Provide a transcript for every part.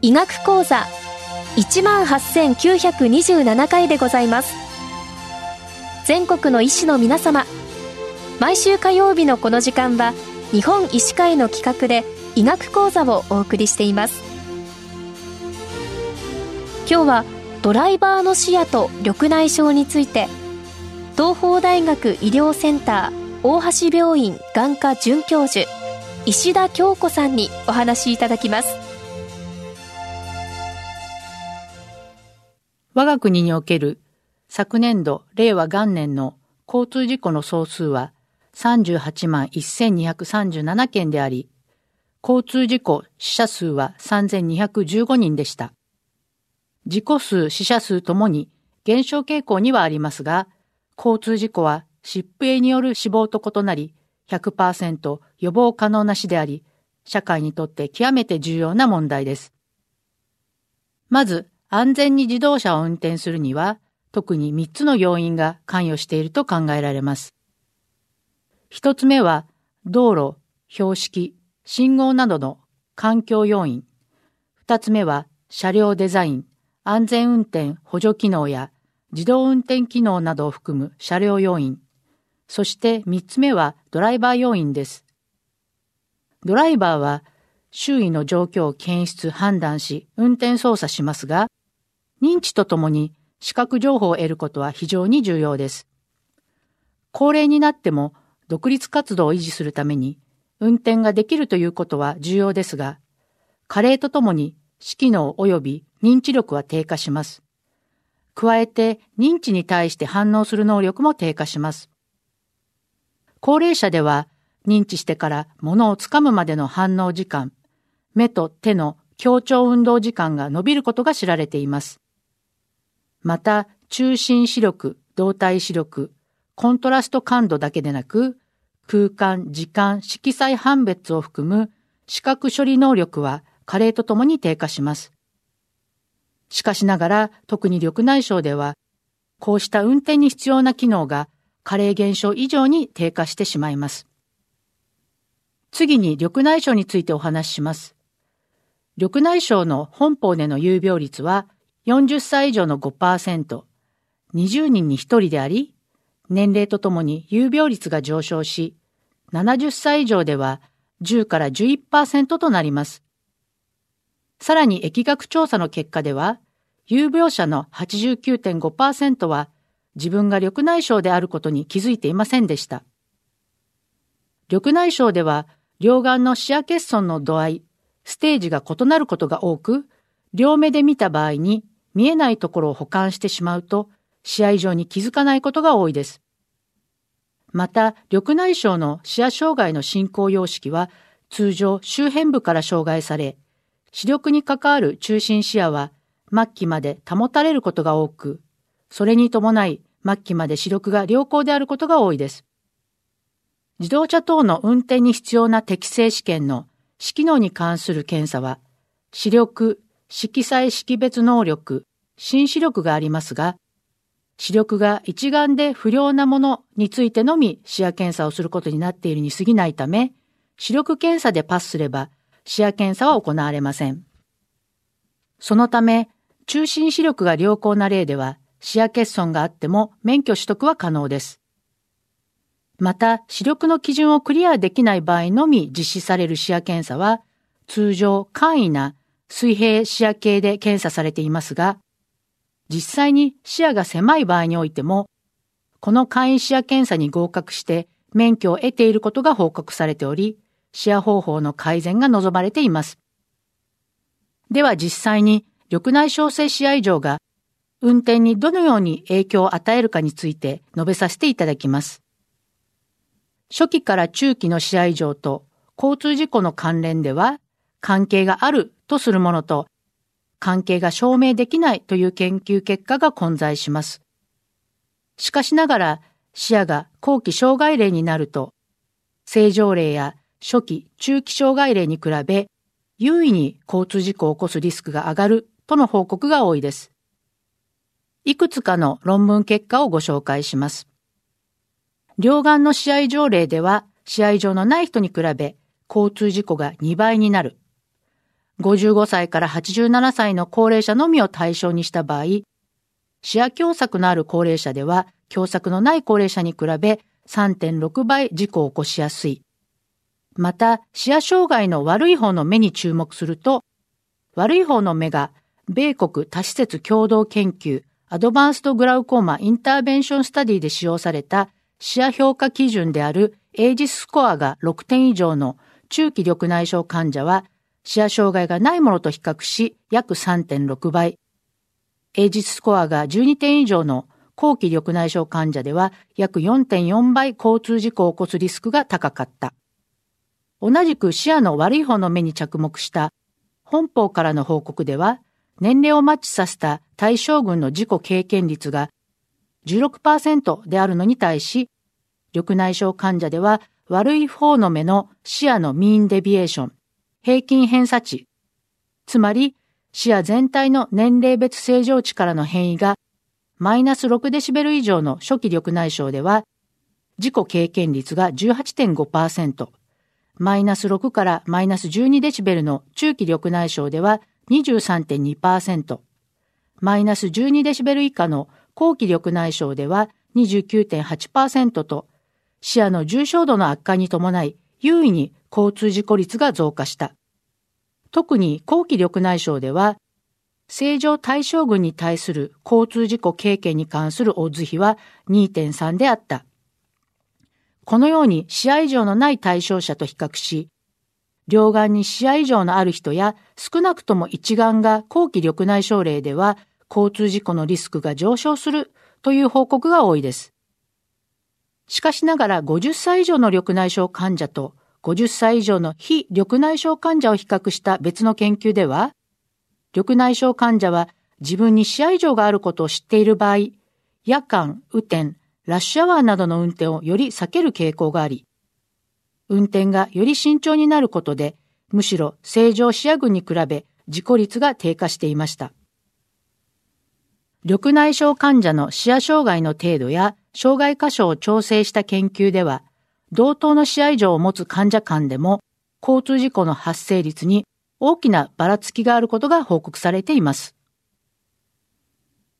医学講座18,927回でございます。全国の医師の皆様毎週火曜日のこの時間は日本医師会の企画で医学講座をお送りしています。今日はドライバーの視野と緑内障について東邦大学医療センター大橋病院眼科准教授石田京子さんにお話しいただきます。我が国における昨年度令和元年の交通事故の総数は38万1237件であり、交通事故死者数は3215人でした。事故数、死者数ともに減少傾向にはありますが、交通事故は疾病による死亡と異なり、100%予防可能な死であり、社会にとって極めて重要な問題です。まず、安全に自動車を運転するには、特に3つの要因が関与していると考えられます。1つ目は、道路、標識、信号などの環境要因。2つ目は、車両デザイン、安全運転補助機能や自動運転機能などを含む車両要因。そして3つ目はドライバー要因です。ドライバーは周囲の状況を検出判断し運転操作しますが、認知とともに視覚情報を得ることは非常に重要です。高齢になっても独立活動を維持するために運転ができるということは重要ですが、加齢とともに指揮能及び認知力は低下します。加えて認知に対して反応する能力も低下します。高齢者では認知してから物をつかむまでの反応時間、目と手の協調運動時間が伸びることが知られています。また、中心視力、動体視力、コントラスト感度だけでなく、空間、時間、色彩判別を含む視覚処理能力は加齢とともに低下します。しかしながら、特に緑内障では、こうした運転に必要な機能が加齢減少以上に低下してしまいます。次に緑内障についてお話しします。緑内障の本邦での有病率は40歳以上の5%、20人に1人であり、年齢とともに有病率が上昇し、70歳以上では10から11%となります。さらに疫学調査の結果では、有病者の89.5%は自分が緑内障であることに気づいていませんでした。緑内障では、両眼の視野欠損の度合い、ステージが異なることが多く、両目で見た場合に見えないところを保管してしまうと、視野以上に気づかないことが多いです。また、緑内障の視野障害の進行様式は、通常周辺部から障害され、視力に関わる中心視野は末期まで保たれることが多く、それに伴い末期まで視力が良好であることが多いです。自動車等の運転に必要な適正試験の視機能に関する検査は、視力、色彩識別能力、新視力がありますが、視力が一眼で不良なものについてのみ視野検査をすることになっているに過ぎないため、視力検査でパスすれば視野検査は行われません。そのため、中心視力が良好な例では視野欠損があっても免許取得は可能です。また、視力の基準をクリアできない場合のみ実施される視野検査は、通常簡易な水平視野系で検査されていますが、実際に視野が狭い場合においても、この簡易視野検査に合格して免許を得ていることが報告されており、視野方法の改善が望まれています。では実際に緑内障性視野異常が運転にどのように影響を与えるかについて述べさせていただきます。初期から中期の視野異常と交通事故の関連では関係があるとするものと、関係が証明できないという研究結果が混在します。しかしながら、視野が後期障害例になると、正常例や初期、中期障害例に比べ、優位に交通事故を起こすリスクが上がるとの報告が多いです。いくつかの論文結果をご紹介します。両岸の試合条例では、試合場のない人に比べ、交通事故が2倍になる。55歳から87歳の高齢者のみを対象にした場合、視野狭窄のある高齢者では、狭窄のない高齢者に比べ3.6倍事故を起こしやすい。また、視野障害の悪い方の目に注目すると、悪い方の目が、米国多施設共同研究アドバンストグラウコーマインターベンションスタディで使用された視野評価基準であるエイジススコアが6点以上の中期緑内障患者は視野障害がないものと比較し約3.6倍。エイジスコアが12点以上の後期緑内障患者では約4.4倍交通事故を起こすリスクが高かった。同じく視野の悪い方の目に着目した本邦からの報告では、年齢をマッチさせた対象群の自己経験率が16%であるのに対し、緑内障患者では悪い方の目の視野のミーンデビエーション、平均偏差値、つまり視野全体の年齢別正常値からの変異がマイナス6デシベル以上の初期緑内障では、自己経験率が18.5%、マイナス6からマイナス12デシベルの中期緑内障では23.2%、マイナス12デシベル以下の後期緑内障では29.8%と、視野の重症度の悪化に伴い、優位に交通事故率が増加した。特に後期緑内障では、正常対象群に対する交通事故経験に関するオッズ比は2.3であった。このように視野異常のない対象者と比較し、両眼に視野異常のある人や少なくとも一眼が後期緑内障例では交通事故のリスクが上昇するという報告が多いです。しかしながら50歳以上の緑内障患者と50歳以上の非緑内障患者を比較した別の研究では、緑内障患者は自分に視野異常があることを知っている場合、夜間、雨天、ラッシュアワーなどの運転をより避ける傾向があり、運転がより慎重になることで、むしろ正常視野群に比べ事故率が低下していました。緑内障患者の視野障害の程度や障害箇所を調整した研究では、同等の視野異常を持つ患者間でも、交通事故の発生率に大きなばらつきがあることが報告されています。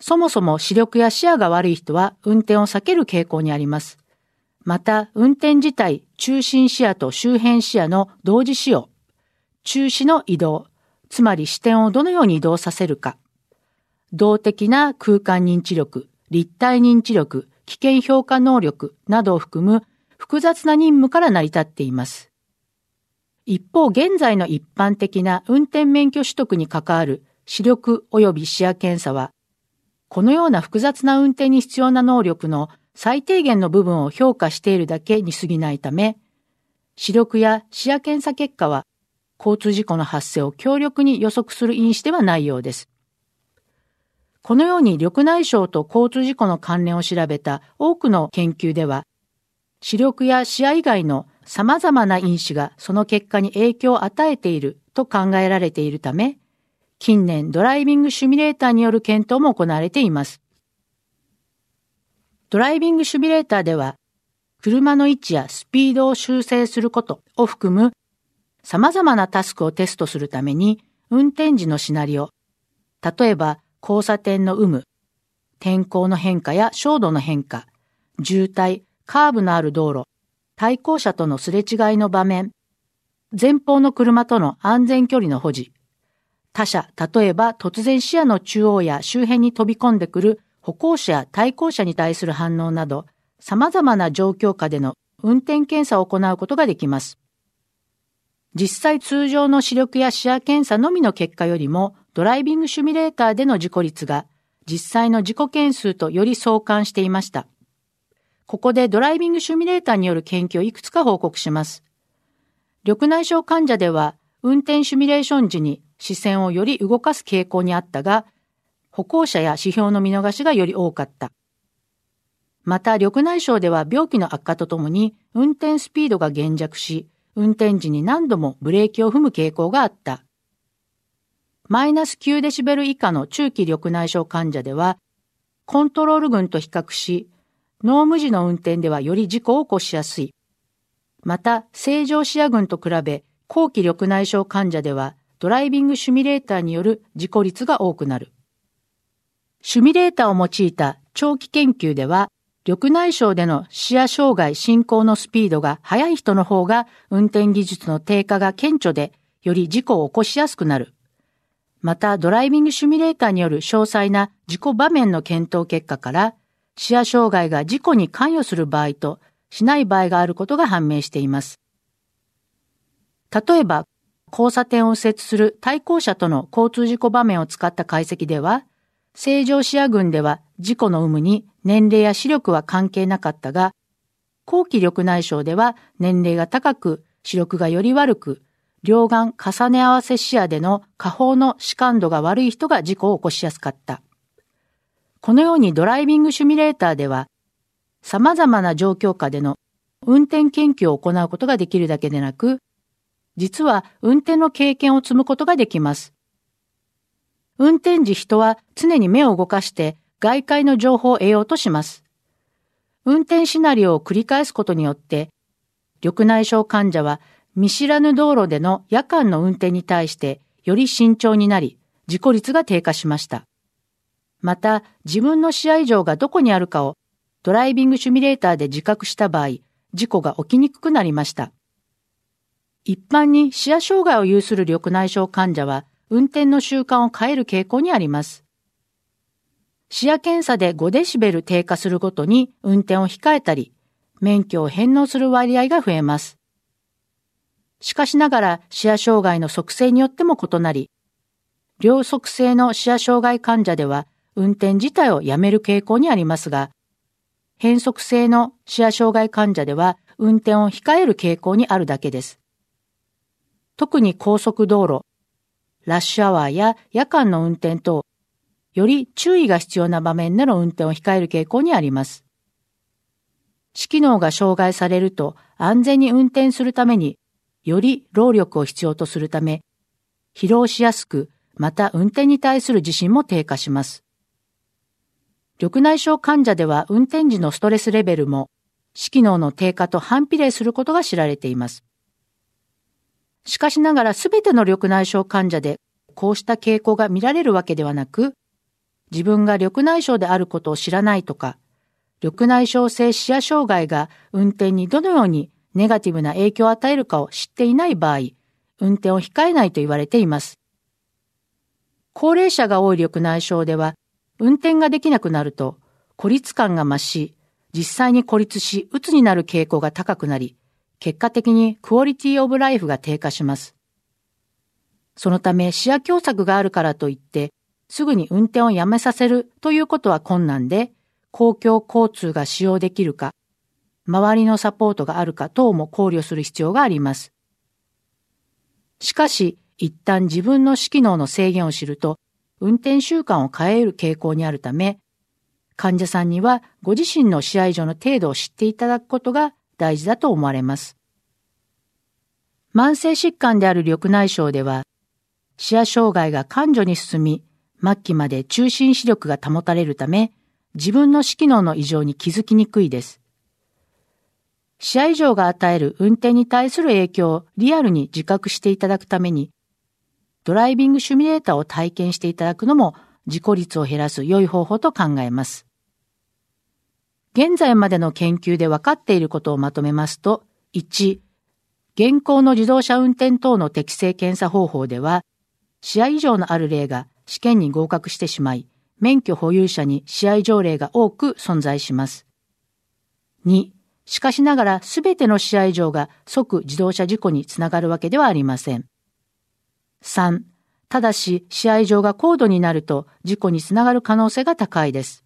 そもそも視力や視野が悪い人は運転を避ける傾向にあります。また、運転自体、中心視野と周辺視野の同時使用、中視の移動、つまり視点をどのように移動させるか、動的な空間認知力、立体認知力、危険評価能力などを含む複雑な任務から成り立っています。一方、現在の一般的な運転免許取得に関わる視力及び視野検査は、このような複雑な運転に必要な能力の最低限の部分を評価しているだけに過ぎないため、視力や視野検査結果は交通事故の発生を強力に予測する因子ではないようです。このように緑内障と交通事故の関連を調べた多くの研究では、視力や視野以外の様々な因子がその結果に影響を与えていると考えられているため、近年ドライビングシミュレーターによる検討も行われています。ドライビングシミュレーターでは、車の位置やスピードを修正することを含む様々なタスクをテストするために、運転時のシナリオ、例えば交差点の有無、天候の変化や照度の変化、渋滞、カーブのある道路、対向車とのすれ違いの場面、前方の車との安全距離の保持、他者、例えば突然視野の中央や周辺に飛び込んでくる歩行者や対向車に対する反応など、様々な状況下での運転検査を行うことができます。実際通常の視力や視野検査のみの結果よりも、ドライビングシミュレーターでの事故率が実際の事故件数とより相関していました。ここでドライビングシミュレーターによる研究をいくつか報告します。緑内障患者では、運転シミュレーション時に視線をより動かす傾向にあったが、歩行者や指標の見逃しがより多かった。また、緑内障では病気の悪化とともに運転スピードが減弱し、運転時に何度もブレーキを踏む傾向があった。マイナス9デシベル以下の中期緑内障患者では、コントロール群と比較し、脳無時の運転ではより事故を起こしやすい。また、正常視野群と比べ、後期緑内障患者では、ドライビングシミュレーターによる事故率が多くなる。シミュレーターを用いた長期研究では、緑内障での視野障害進行のスピードが速い人の方が運転技術の低下が顕著で、より事故を起こしやすくなる。また、ドライビングシミュレーターによる詳細な事故場面の検討結果から、視野障害が事故に関与する場合としない場合があることが判明しています。例えば、交差点を右折する対向車との交通事故場面を使った解析では、正常視野群では事故の有無に年齢や視力は関係なかったが、後期緑内障では年齢が高く視力がより悪く、両眼重ね合わせ視野での下方の視感度が悪い人が事故を起こしやすかった。このようにドライビングシミュレーターでは、様々な状況下での運転研究を行うことができるだけでなく、実は運転の経験を積むことができます。運転時人は常に目を動かして外界の情報を得ようとします。運転シナリオを繰り返すことによって、緑内障患者は見知らぬ道路での夜間の運転に対してより慎重になり、事故率が低下しました。また、自分の視野異常がどこにあるかをドライビングシミュレーターで自覚した場合、事故が起きにくくなりました。一般に視野障害を有する緑内障患者は、運転の習慣を変える傾向にあります。視野検査で5デシベル低下するごとに運転を控えたり、免許を返納する割合が増えます。しかしながら視野障害の測性によっても異なり、両側性の視野障害患者では運転自体をやめる傾向にありますが、変則性の視野障害患者では運転を控える傾向にあるだけです。特に高速道路、ラッシュアワーや夜間の運転等、より注意が必要な場面での運転を控える傾向にあります。視機能が障害されると安全に運転するためにより労力を必要とするため、疲労しやすく、また運転に対する自信も低下します。緑内障患者では運転時のストレスレベルも、視機能の低下と反比例することが知られています。しかしながらすべての緑内障患者でこうした傾向が見られるわけではなく、自分が緑内障であることを知らないとか、緑内障性視野障害が運転にどのようにネガティブな影響を与えるかを知っていない場合、運転を控えないと言われています。高齢者が多い緑内障では、運転ができなくなると孤立感が増し、実際に孤立し、鬱になる傾向が高くなり、結果的にクオリティオブライフが低下します。そのため視野狭窄があるからといって、すぐに運転をやめさせるということは困難で、公共交通が使用できるか、周りのサポートがあるか等も考慮する必要があります。しかし、一旦自分の視機能の制限を知ると、運転習慣を変える傾向にあるため、患者さんにはご自身の試合上の程度を知っていただくことが大事だと思われます。慢性疾患である緑内障では、視野障害が感情に進み、末期まで中心視力が保たれるため、自分の視機能の異常に気づきにくいです。視野異常が与える運転に対する影響をリアルに自覚していただくために、ドライビングシミュレーターを体験していただくのも事故率を減らす良い方法と考えます。現在までの研究で分かっていることをまとめますと、1、現行の自動車運転等の適正検査方法では、視野異常のある例が試験に合格してしまい、免許保有者に視野異常例が多く存在します。2、しかしながらすべての試合場が即自動車事故につながるわけではありません。3. ただし試合場が高度になると事故につながる可能性が高いです。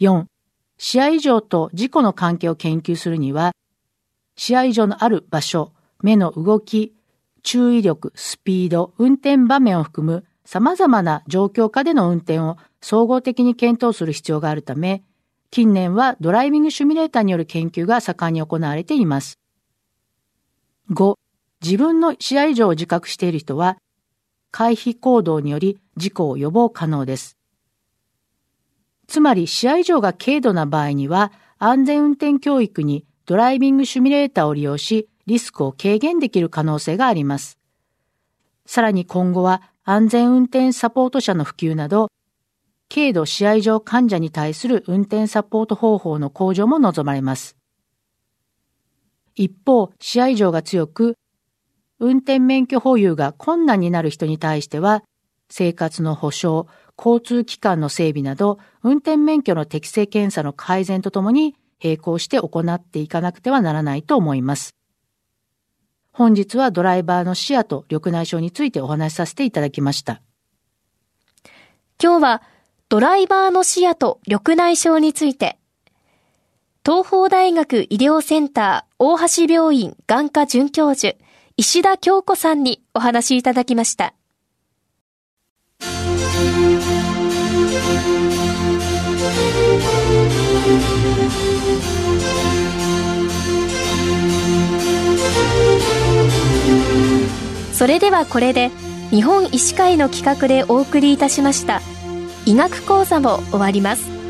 4. 試合場と事故の関係を研究するには、試合場のある場所、目の動き、注意力、スピード、運転場面を含む様々な状況下での運転を総合的に検討する必要があるため、近年はドライビングシミュレーターによる研究が盛んに行われています。5、自分の視野異常を自覚している人は、回避行動により事故を予防可能です。つまり視野異常が軽度な場合には、安全運転教育にドライビングシミュレーターを利用し、リスクを軽減できる可能性があります。さらに今後は安全運転サポート車の普及など、軽度試合上患者に対する運転サポート方法の向上も望まれます。一方、試合上が強く、運転免許保有が困難になる人に対しては、生活の保障、交通機関の整備など、運転免許の適正検査の改善とともに並行して行っていかなくてはならないと思います。本日はドライバーの視野と緑内障についてお話しさせていただきました。今日はドライバーの視野と緑内障について、東邦大学医療センター大橋病院眼科准教授、石田京子さんにお話いただきました。それではこれで日本医師会の企画でお送りいたしました医学講座も終わります